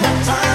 Once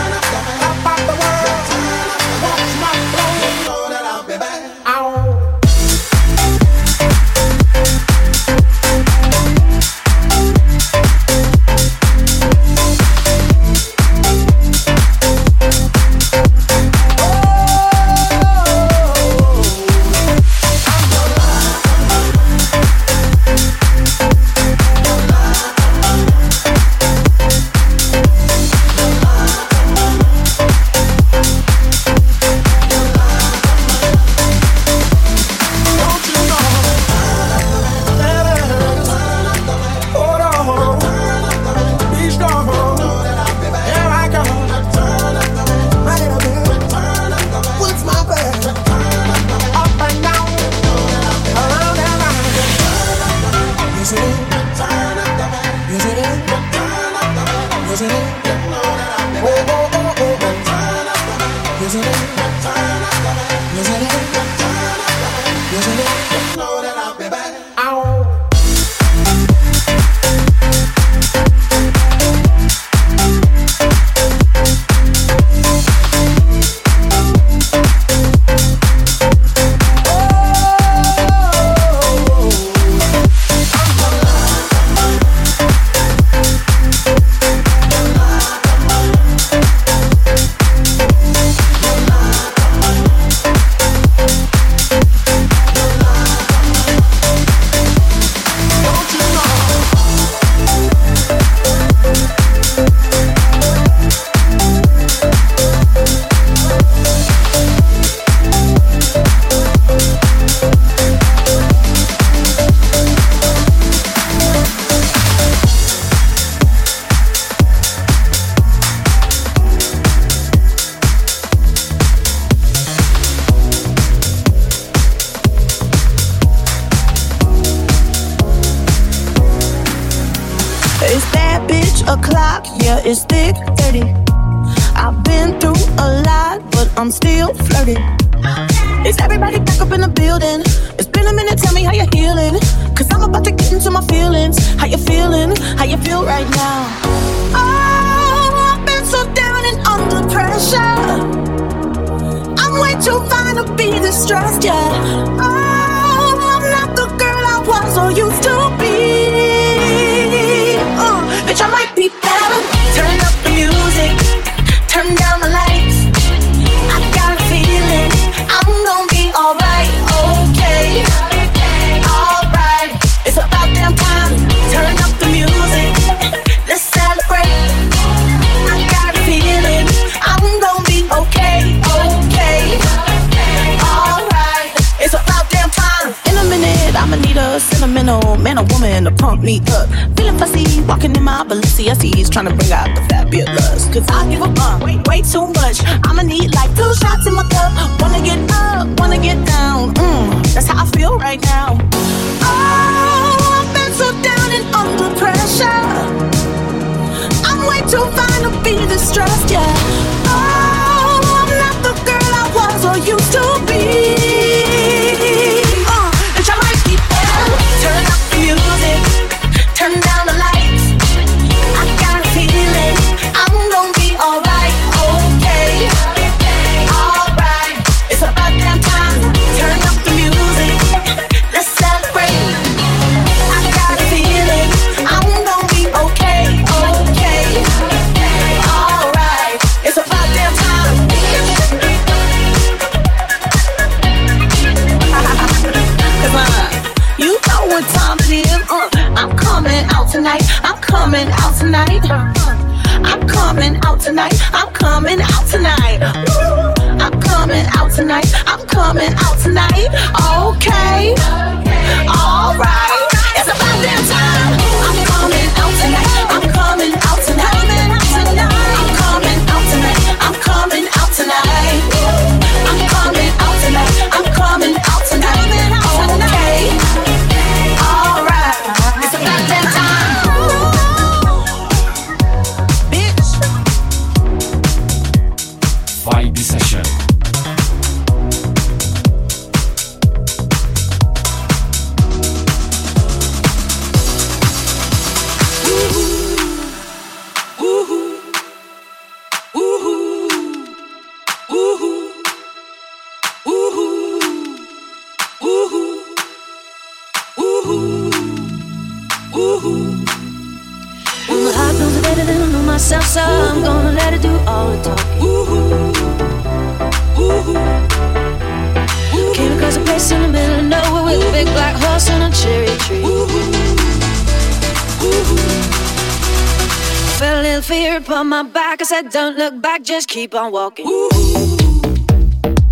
Felt a little fear upon my back. I said, Don't look back, just keep on walking. Ooh,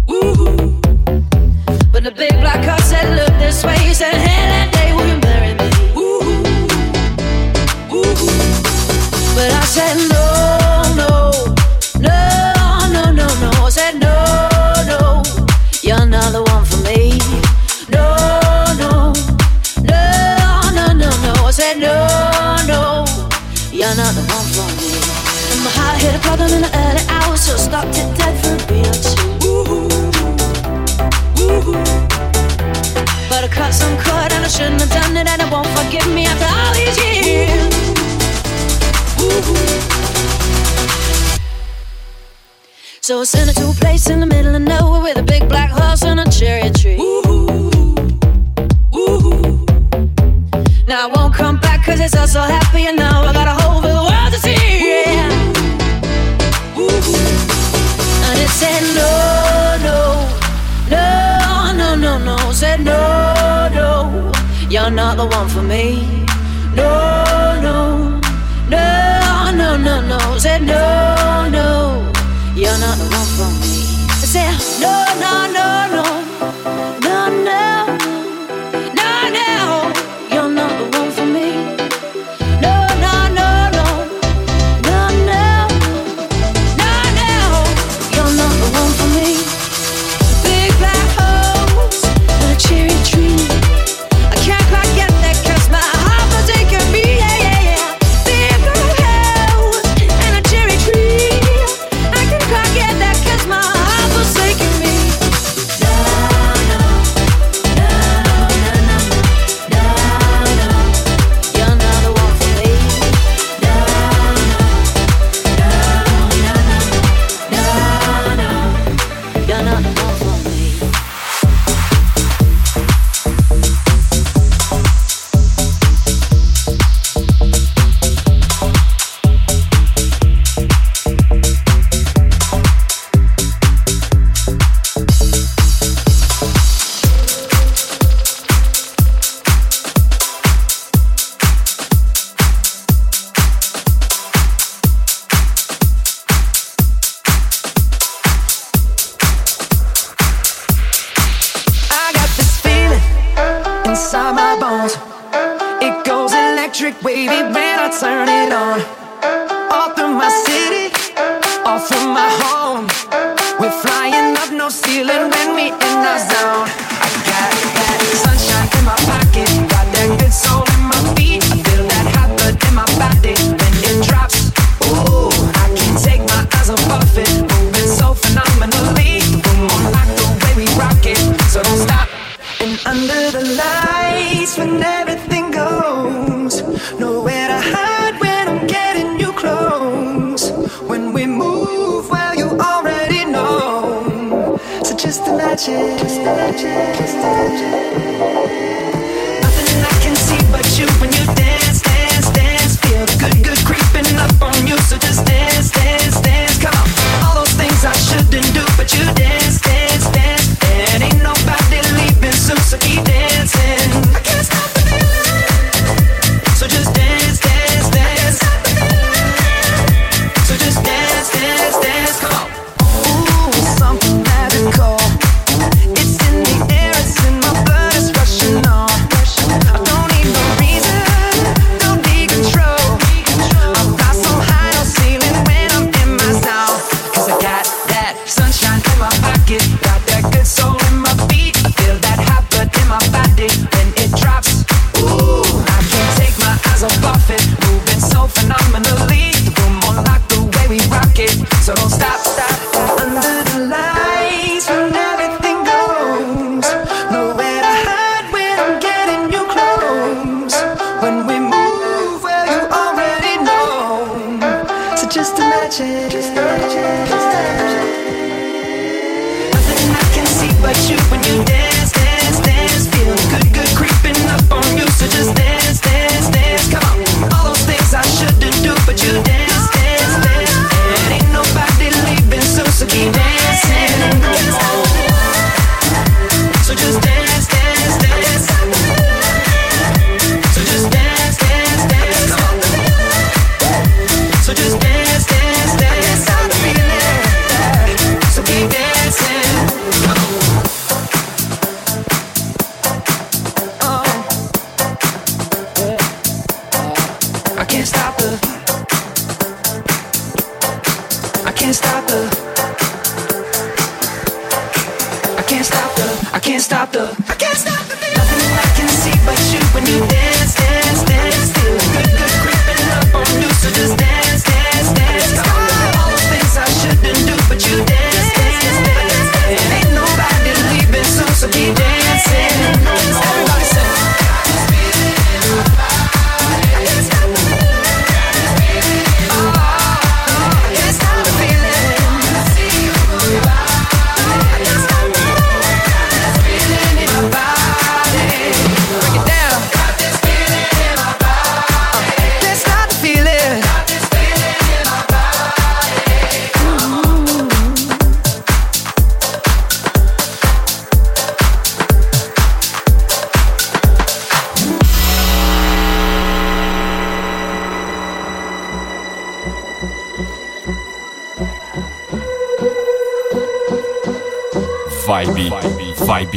ooh. When the big black car said, Look this way, he said, Hey, that day, will you marry me? Ooh, ooh. But I said, No. In the early hours, so stop dead for But I cut some cord and I shouldn't have done it, and it won't forgive me after all these years. So I sent her to a place in the middle of nowhere with a big black horse and a cherry tree. Now I won't come back cause it's all so happy and now I got a hole for the said no, no, no, no, no, no. Said no, no, you're not the one for me. No, no, no, no, no, no. Said no, no, you're not the one for me. I said no, no, no, no, no, no.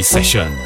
Session.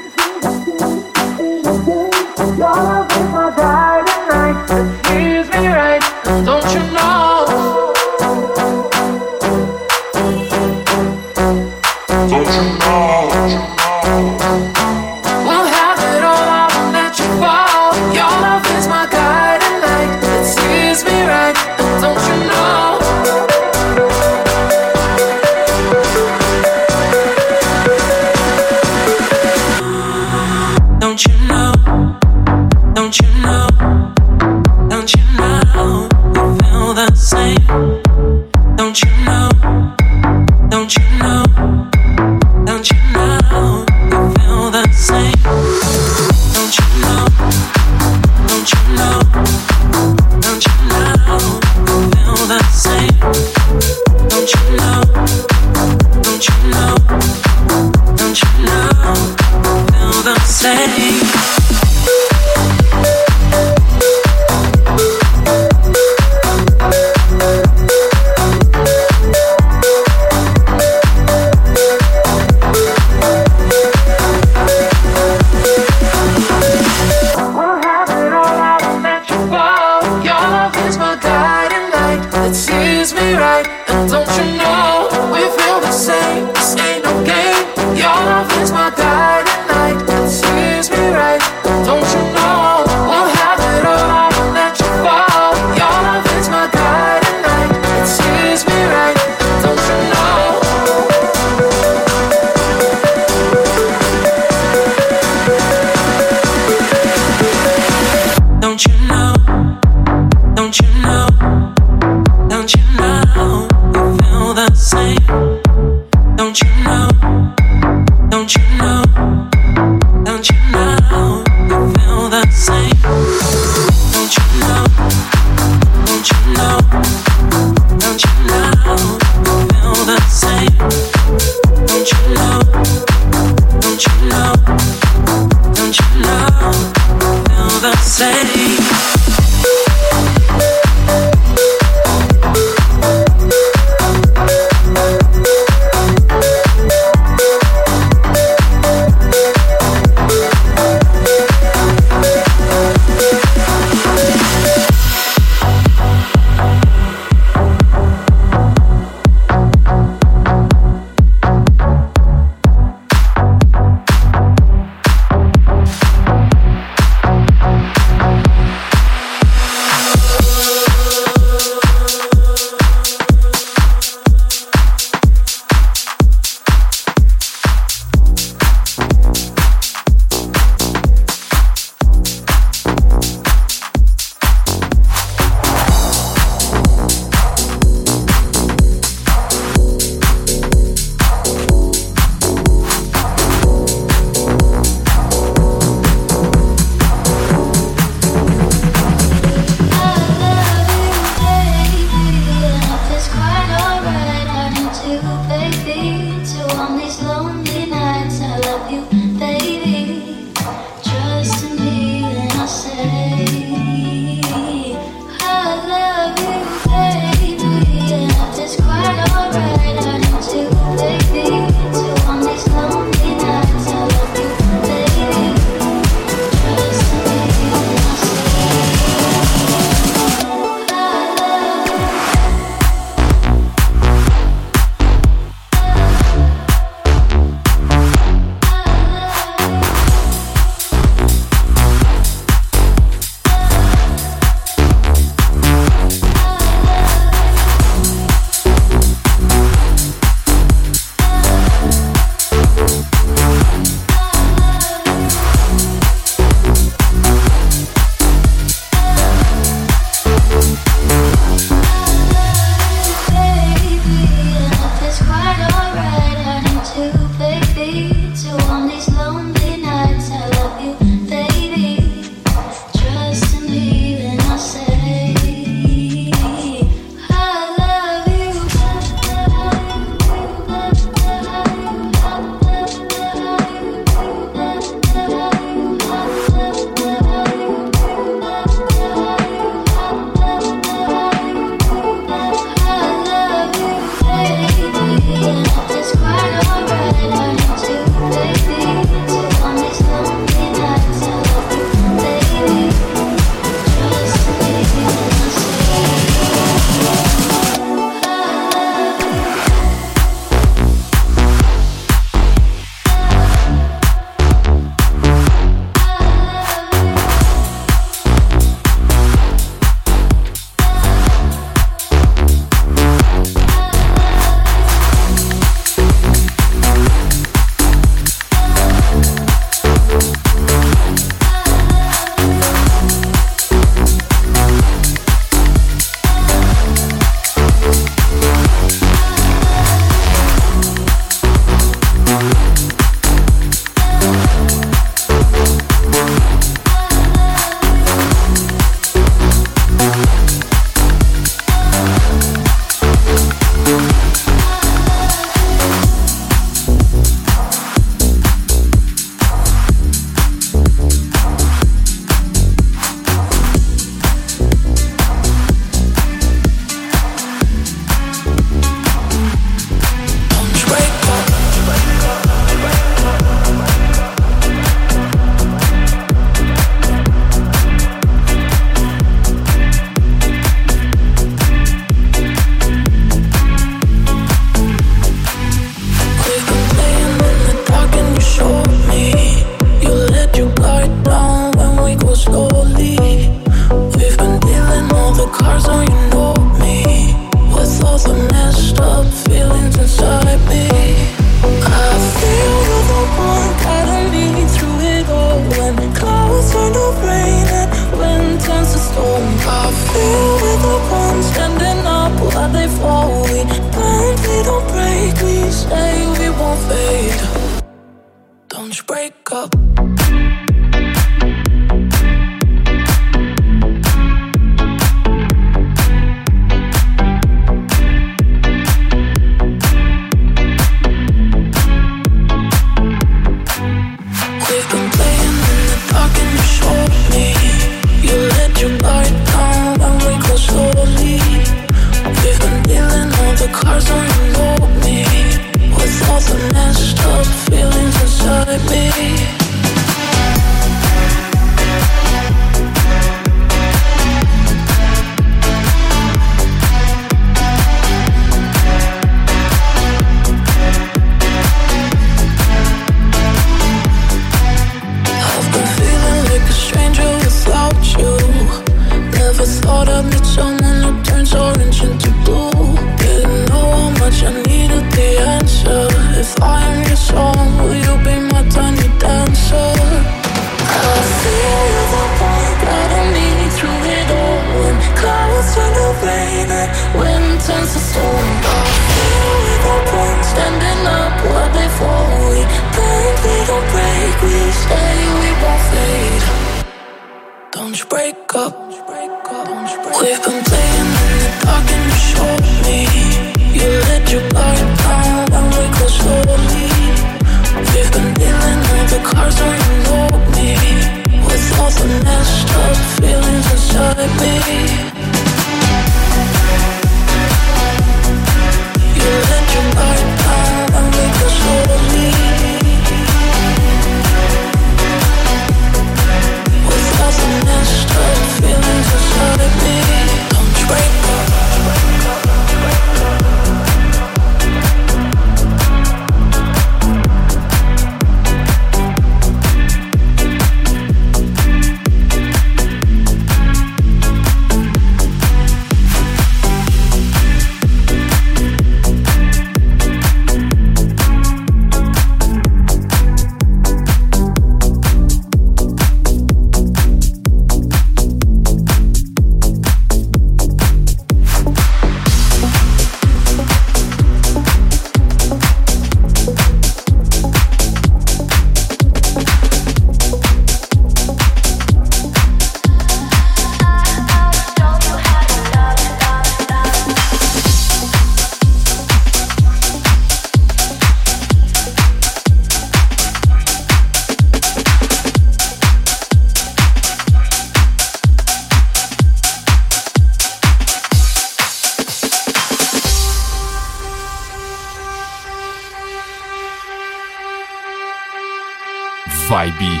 Everybody,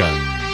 oh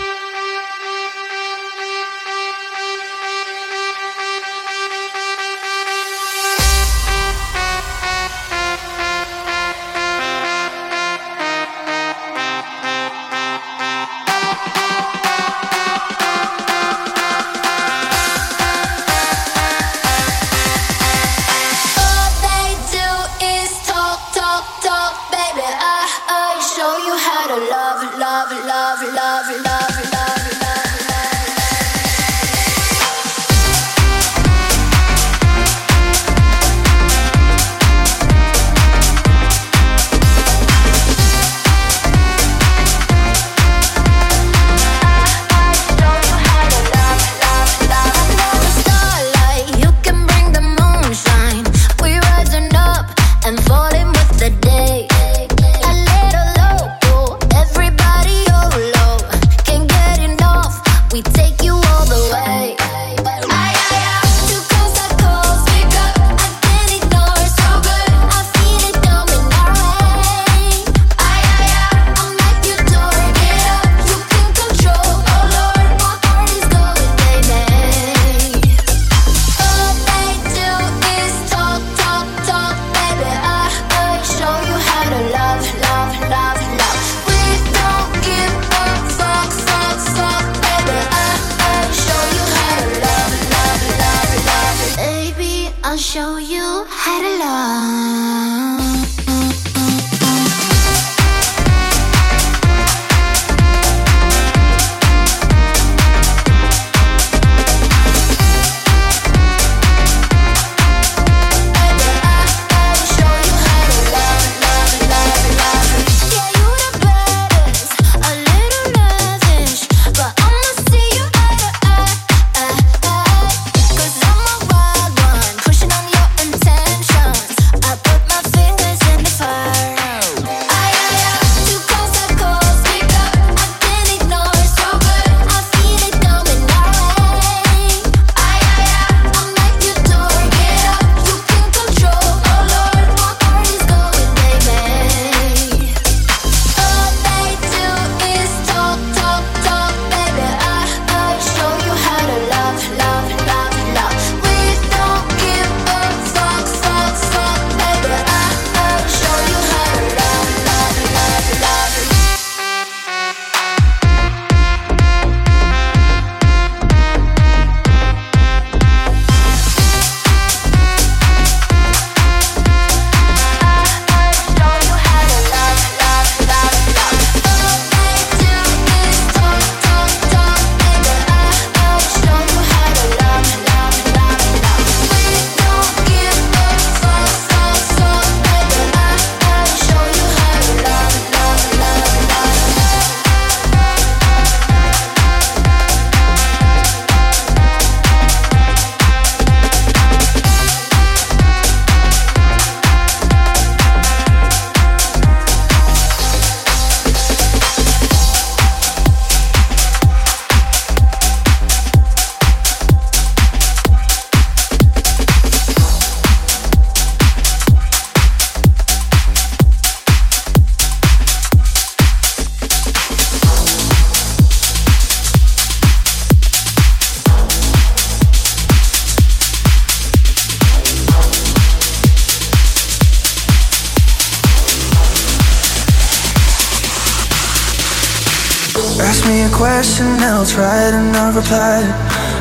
still tried and I replied.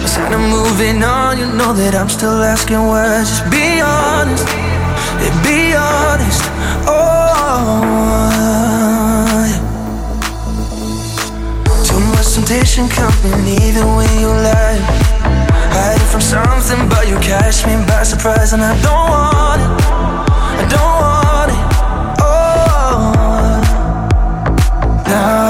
I said I'm moving on, you know that I'm still asking why. Just be honest, yeah, be honest. Oh, yeah. too much temptation coming, even when you lie. Hiding from something, but you catch me by surprise, and I don't want it. I don't want it. Oh, now.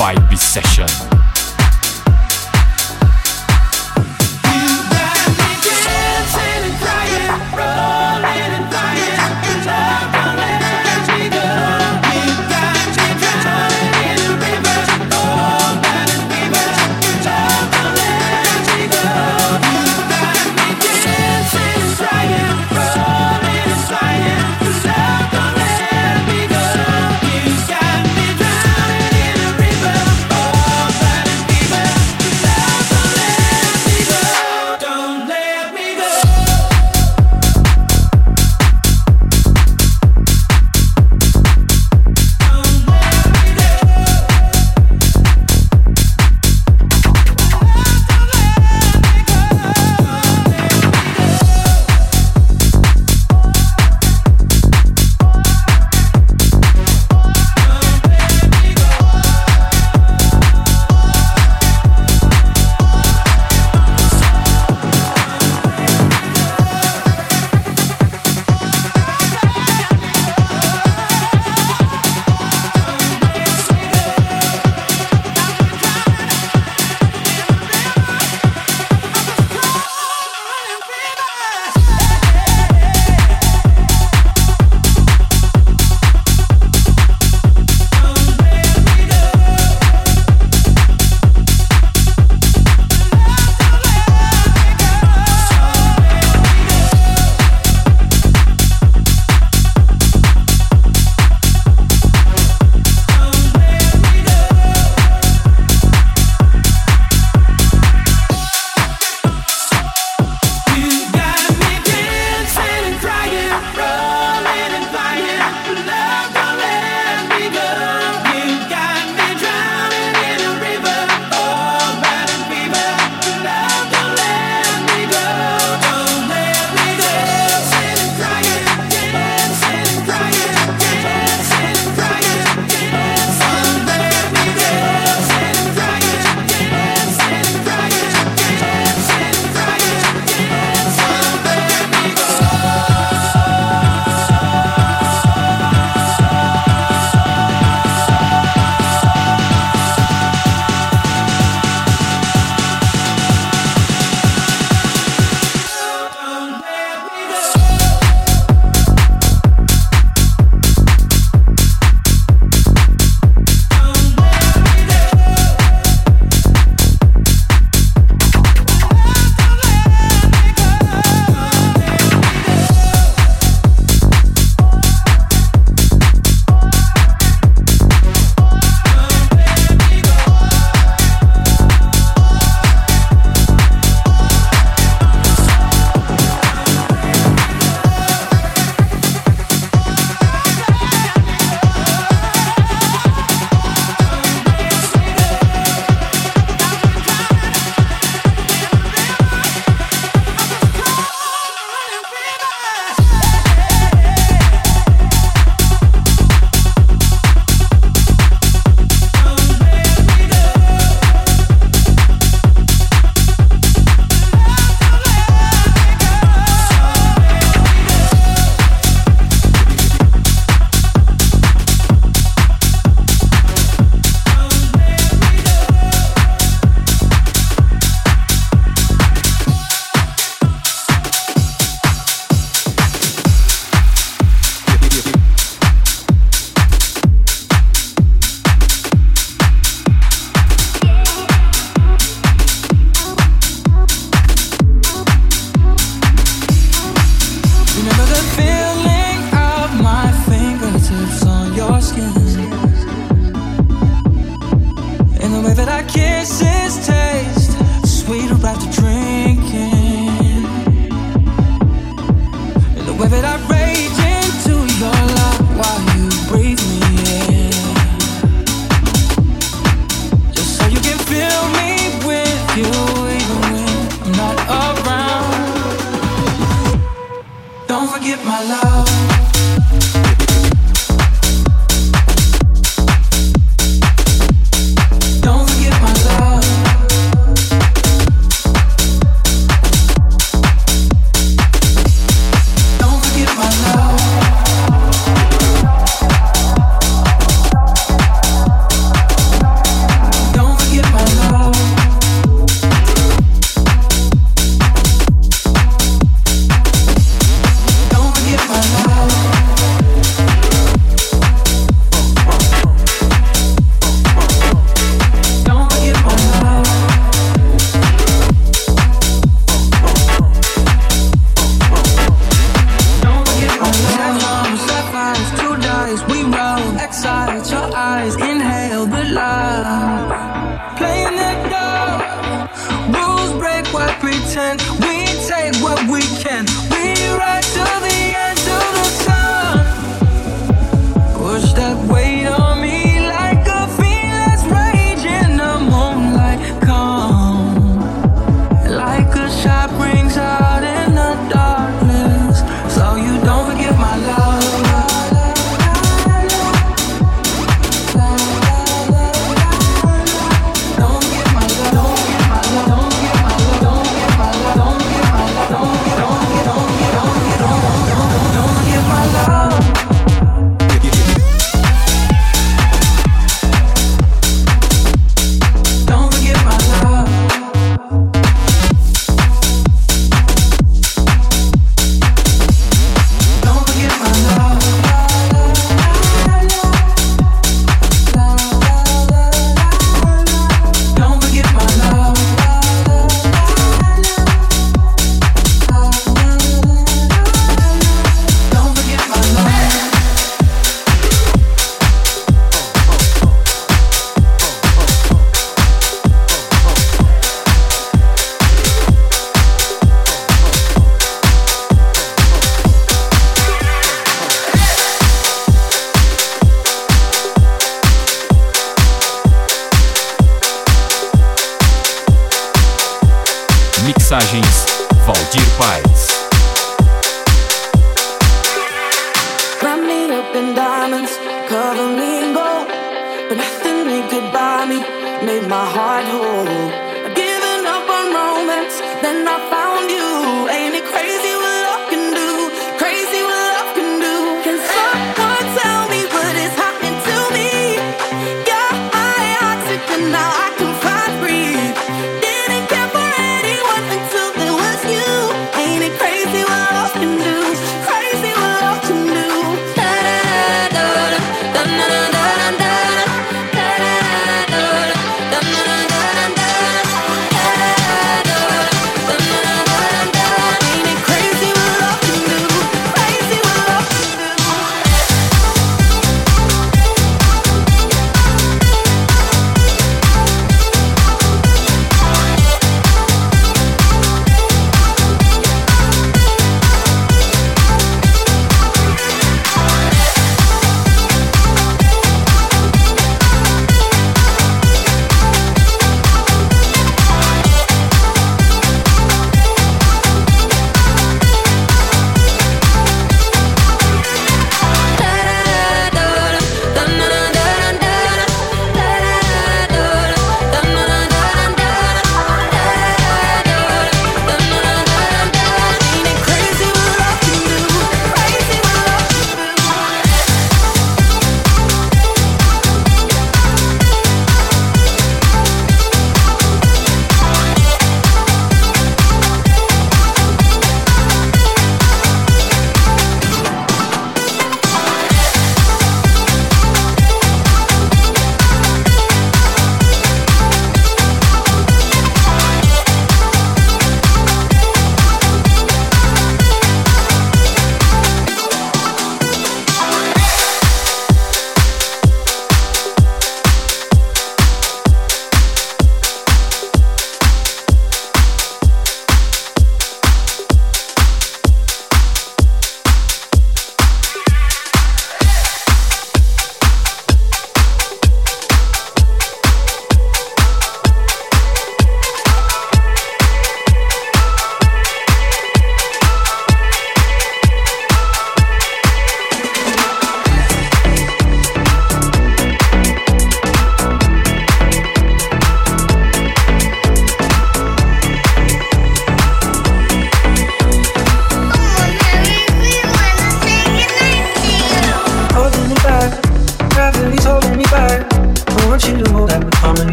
Vibe Session. paradise. We roll, excite your eyes, inhale the light. Playing it down, rules break what pretend. We take what we can. We ride to the end of the sun. Push that way. found me, made my heart whole. Giving up on romance, then I found.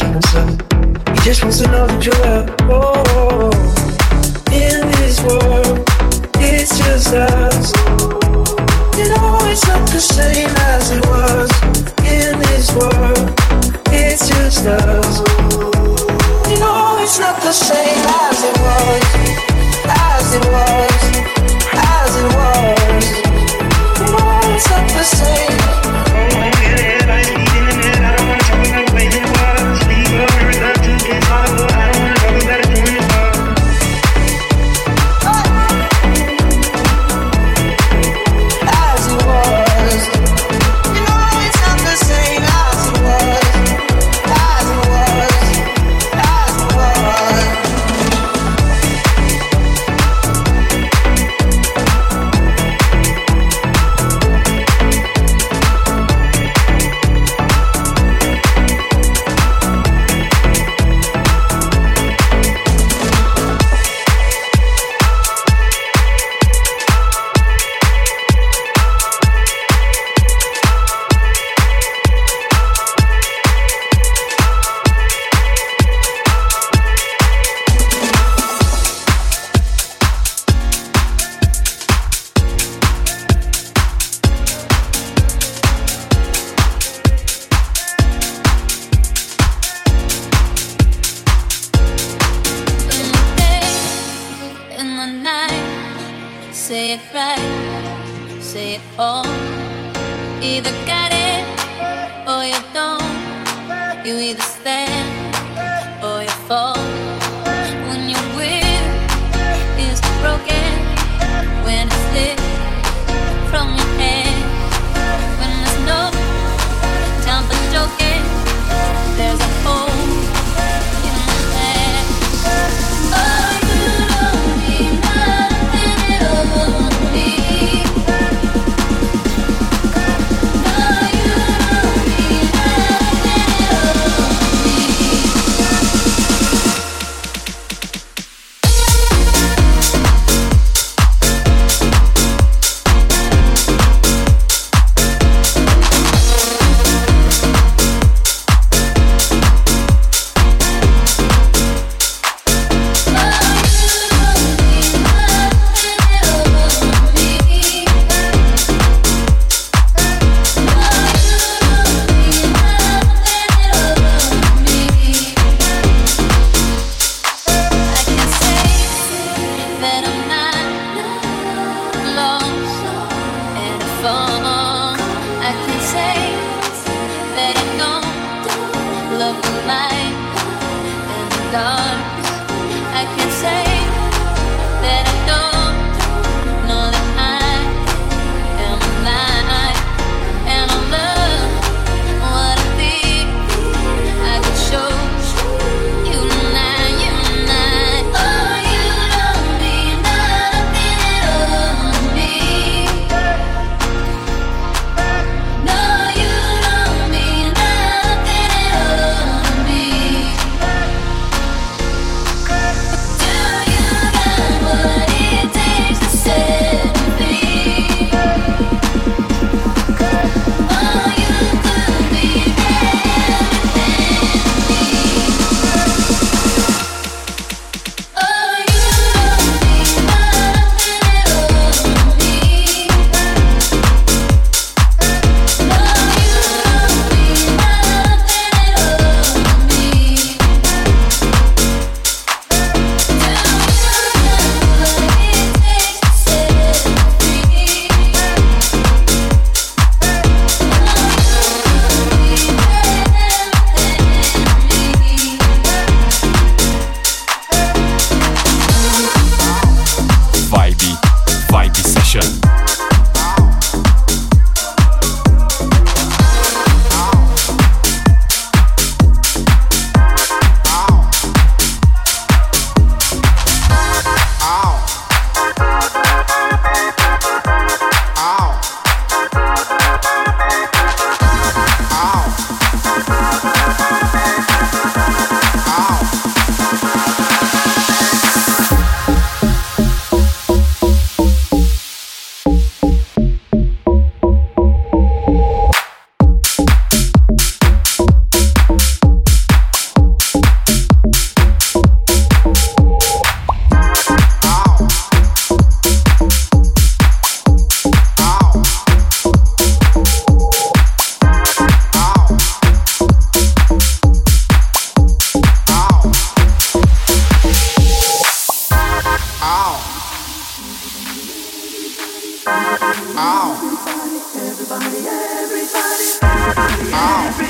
tell himself. He just wants to know that you're out. Oh, in this world, it's just us. You know it's not the same as it was. In this world, it's just us. You know it's not the same as it was. As it was. Ow.